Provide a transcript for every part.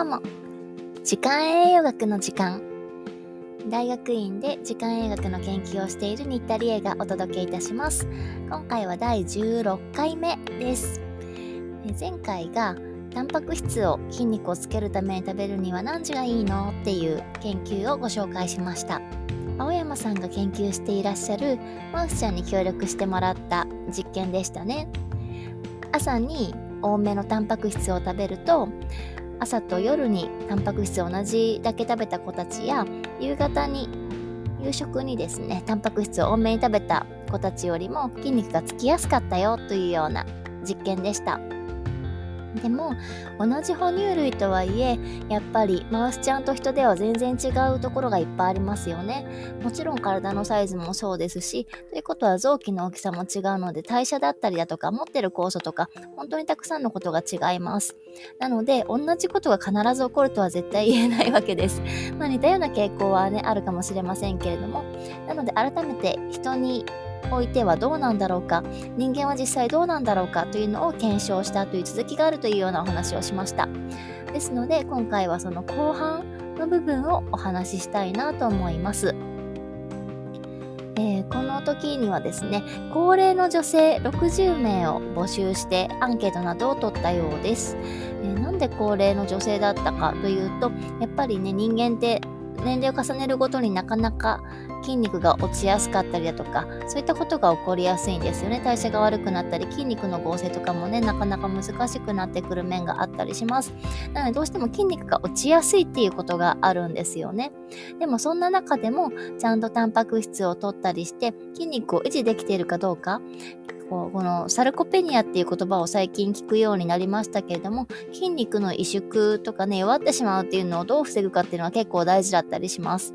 どうも。時間栄養学の時間。大学院で時間栄養学の研究をしている新田理恵がお届けいたします。今回は第16回目です。前回がタンパク質を筋肉をつけるために食べるには何時がいいのっていう研究をご紹介しました。青山さんが研究していらっしゃるマウスちゃんに協力してもらった実験でしたね。朝に多めのタンパク質を食べると朝と夜にタンパク質を同じだけ食べた子たちや夕方に夕食にですねタンパク質を多めに食べた子たちよりも筋肉がつきやすかったよというような実験でした。でも同じ哺乳類とはいえやっぱりマウスちゃんと人では全然違うところがいっぱいありますよね。もちろん体のサイズもそうですしということは臓器の大きさも違うので代謝だったりだとか持ってる酵素とか本当にたくさんのことが違います。なので同じことが必ず起こるとは絶対言えないわけです。まあ似たような傾向はねあるかもしれませんけれども。なので改めて人においてはどうなんだろうか。人間は実際どうなんだろうか。というのを検証したという続きがあるというようなお話をしました。ですので今回はその後半の部分をお話ししたいなと思います。えー、この時にはですね高齢の女性60名を募集してアンケートなどを取ったようです、えー、なんで高齢の女性だったかというとやっぱりね人間って年齢を重ねるごとになかなか筋肉が落ちやすかったりだとかそういったことが起こりやすいんですよね。代謝が悪くなったり筋肉の合成とかもねなかなか難しくなってくる面があったりします。なのでどうしても筋肉が落ちやすいっていうことがあるんですよね。でもそんな中でもちゃんとタンパク質を取ったりして筋肉を維持できているかどうかこうこのサルコペニアっていう言葉を最近聞くようになりましたけれども筋肉の萎縮とかね弱ってしまうっていうのをどう防ぐかっていうのは結構大事だったりします。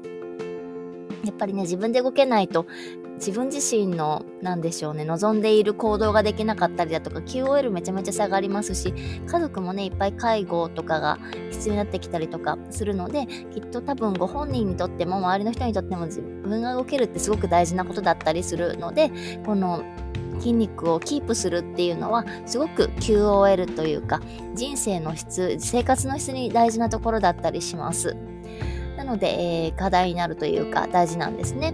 やっぱりね自分で動けないと自分自身の何でしょうね望んでいる行動ができなかったりだとか QOL めちゃめちゃ下がりますし家族もねいっぱい介護とかが必要になってきたりとかするのできっと多分ご本人にとっても周りの人にとっても自分が動けるってすごく大事なことだったりするのでこの筋肉をキープするっていうのはすごく QOL というか人生の質生活の質に大事なところだったりします。なので、えー、課題になるというか大事なんですね。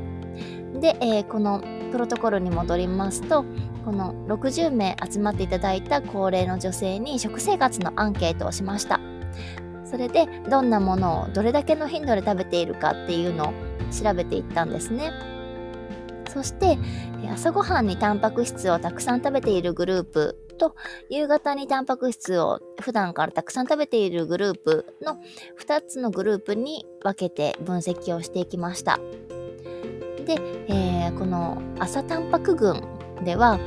で、えー、このプロトコルに戻りますとこの60名集まっていただいた高齢の女性に食生活のアンケートをしました。それでどんなものをどれだけの頻度で食べているかっていうのを調べていったんですね。そして朝ごはんにタンパク質をたくさん食べているグループと夕方にタンパク質を普段からたくさん食べているグループの2つのグループに分けて分析をしていきました。で、えー、この朝タンパク群では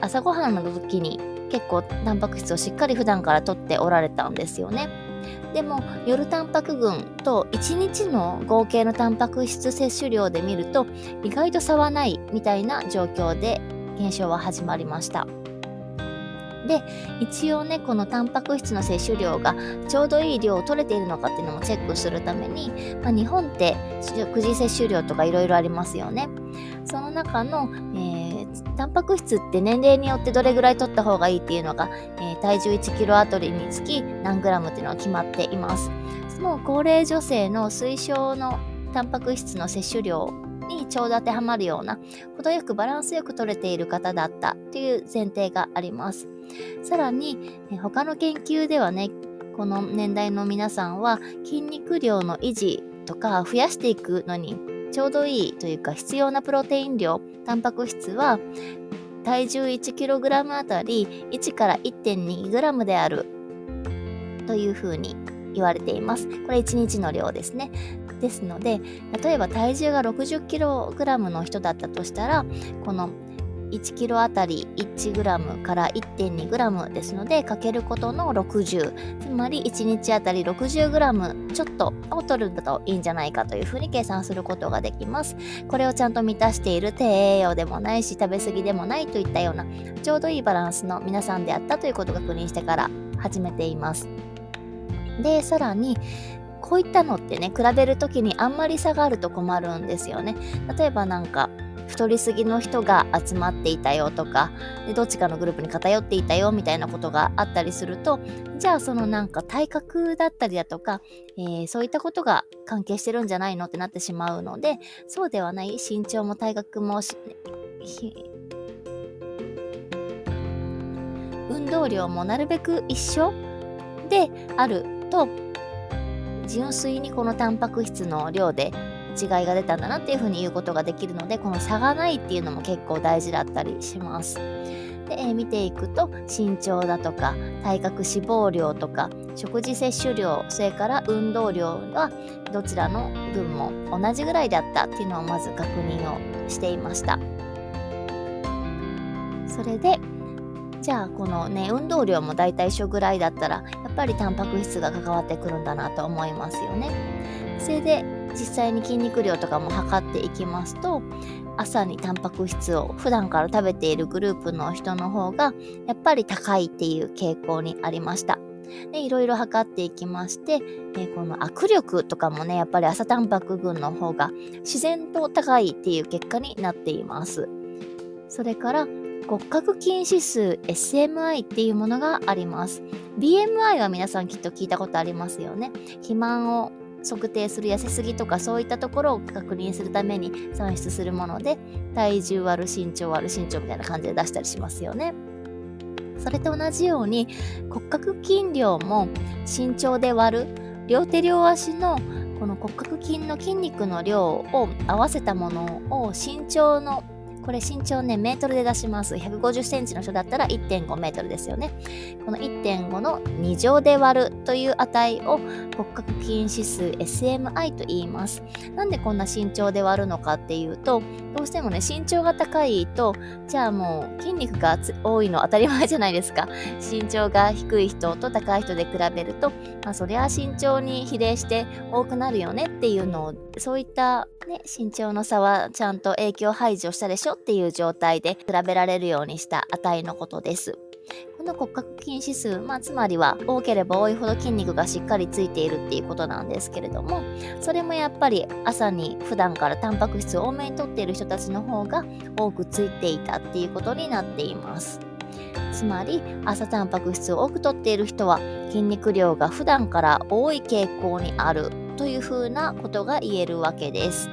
朝ごはんの時に結構タンパク質をしっかり普段からとっておられたんですよね。でも夜タンパク群と1日の合計のタンパク質摂取量で見ると意外と差はないみたいな状況で検証は始まりました。で一応ねこのタンパク質の摂取量がちょうどいい量を取れているのかっていうのもチェックするために、まあ、日本って食事摂取量とかいろいろありますよね。その中の、えー、タンパク質って年齢によってどれぐらい取った方がいいっていうのが、えー、体重1キロあたりにつき何グラムっていうのが決まっています。その高齢女性の推奨のタンパク質の摂取量にちょうど当てはまるような程よくバランスよく取れている方だったという前提がありますさらに他の研究ではねこの年代の皆さんは筋肉量の維持とか増やしていくのにちょうどいいというか必要なプロテイン量タンパク質は体重 1kg あたり1から 1.2g であるというふうに言われています。これ1日の量ですね。ですので、例えば体重が 60kg の人だったとしたら、この1キロあたり1グラムから1.2グラムですので、かけることの60、つまり1日あたり60グラムちょっとを取るといいんじゃないかというふうに計算することができます。これをちゃんと満たしている低栄養でもないし、食べ過ぎでもないといったような、ちょうどいいバランスの皆さんであったということを確認してから始めています。で、さらに、こういったのってね、比べるときにあんまり差があると困るんですよね。例えばなんか、太りすぎの人が集まっていたよとかでどっちかのグループに偏っていたよみたいなことがあったりするとじゃあそのなんか体格だったりだとか、えー、そういったことが関係してるんじゃないのってなってしまうのでそうではない身長も体格も運動量もなるべく一緒であると純粋にこのタンパク質の量で違いが出たんだなっていうふうに言うことができるのでこの差がないっていうのも結構大事だったりします。で、えー、見ていくと身長だとか体格脂肪量とか食事摂取量それから運動量はどちらの群も同じぐらいだったっていうのをまず確認をしていましたそれでじゃあこのね運動量もだいたい一緒ぐらいだったらやっぱりタンパク質が関わってくるんだなと思いますよねそれで実際に筋肉量とかも測っていきますと朝にタンパク質を普段から食べているグループの人の方がやっぱり高いっていう傾向にありました。でいろいろ測っていきまして、えこの握力とかもねやっぱり朝タンパク群の方が自然と高いっていう結果になっています。それから骨格筋指数 SMI っていうものがあります。BMI は皆さんきっと聞いたことありますよね。肥満を測定する痩せすぎとかそういったところを確認するために算出するもので体重割る身長割る身長みたいな感じで出したりしますよね。それと同じように骨格筋量も身長で割る両手両足のこの骨格筋の筋肉の量を合わせたものを身長のこれ身長ね、メートルで出します。150センチの人だったら1.5メートルですよね。この1.5の2乗で割るという値を骨格筋指数 SMI と言います。なんでこんな身長で割るのかっていうと、どうしてもね、身長が高いと、じゃあもう筋肉が多いの当たり前じゃないですか。身長が低い人と高い人で比べると、まあそりゃ身長に比例して多くなるよねっていうのを、そういったね、身長の差はちゃんと影響排除したでしょっていう状態で比べられるようにした値のことです。この骨格筋指数、まあ、つまりは多ければ多いほど筋肉がしっかりついているっていうことなんですけれどもそれもやっぱり朝に普段からタンパク質を多めにとっている人たちの方が多くついていたっていうことになっていますつまり朝タンパク質を多くとっている人は筋肉量が普段から多い傾向にあるというふうなことが言えるわけです。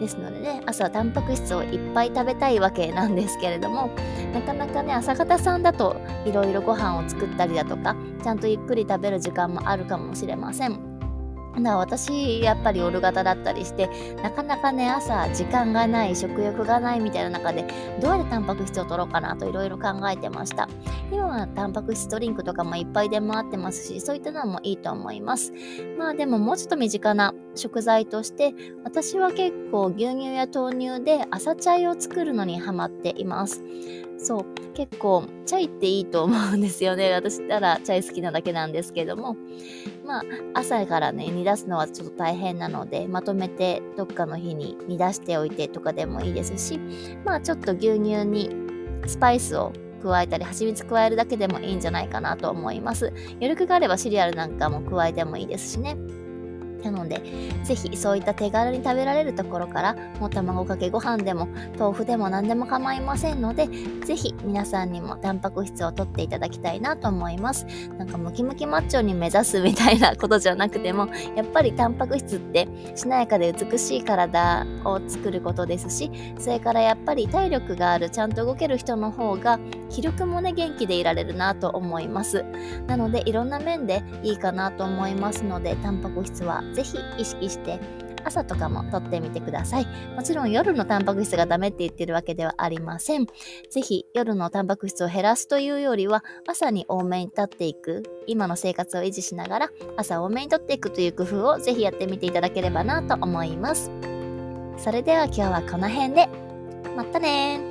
ですのでね朝タンパク質をいっぱい食べたいわけなんですけれどもなかなかね朝方さんだといろいろご飯を作ったりだとかちゃんとゆっくり食べる時間もあるかもしれません。だ私やっぱり夜型だったりしてなかなかね朝時間がない食欲がないみたいな中でどうやってタンパク質を取ろうかなといろいろ考えてました。今はタンパク質ドリンクとかもいっぱい出回ってますしそういったのもいいと思います。まあでももうちょっと身近な食材として私は結構牛乳や豆乳で朝チャイを作るのにハマっています。そう。結構チャイっていいと思うんですよね。私たらチャイ好きなだけなんですけども。まあ朝からね煮出すのはちょっと大変なのでまとめてどっかの日に煮出しておいてとかでもいいですしまあちょっと牛乳にスパイスを加えたり蜂蜜加えるだけでもいいんじゃないかなと思います。余力があればシリアルなんかも加えてもいいですしね。なので、ぜひそういった手軽に食べられるところから、もう卵かけご飯でも豆腐でも何でも構いませんので、ぜひ皆さんにもタンパク質をとっていただきたいなと思います。なんかムキムキマッチョに目指すみたいなことじゃなくても、やっぱりタンパク質ってしなやかで美しい体を作ることですし、それからやっぱり体力がある、ちゃんと動ける人の方が、気力もね、元気でいられるなと思います。なので、いろんな面でいいかなと思いますので、タンパク質はぜひ意識して朝とかもとってみてください。もちろん夜のタンパク質がダメって言ってるわけではありません。ぜひ夜のタンパク質を減らすというよりは朝に多めに立っていく、今の生活を維持しながら朝多めにとっていくという工夫をぜひやってみていただければなと思います。それでは今日はこの辺で。またね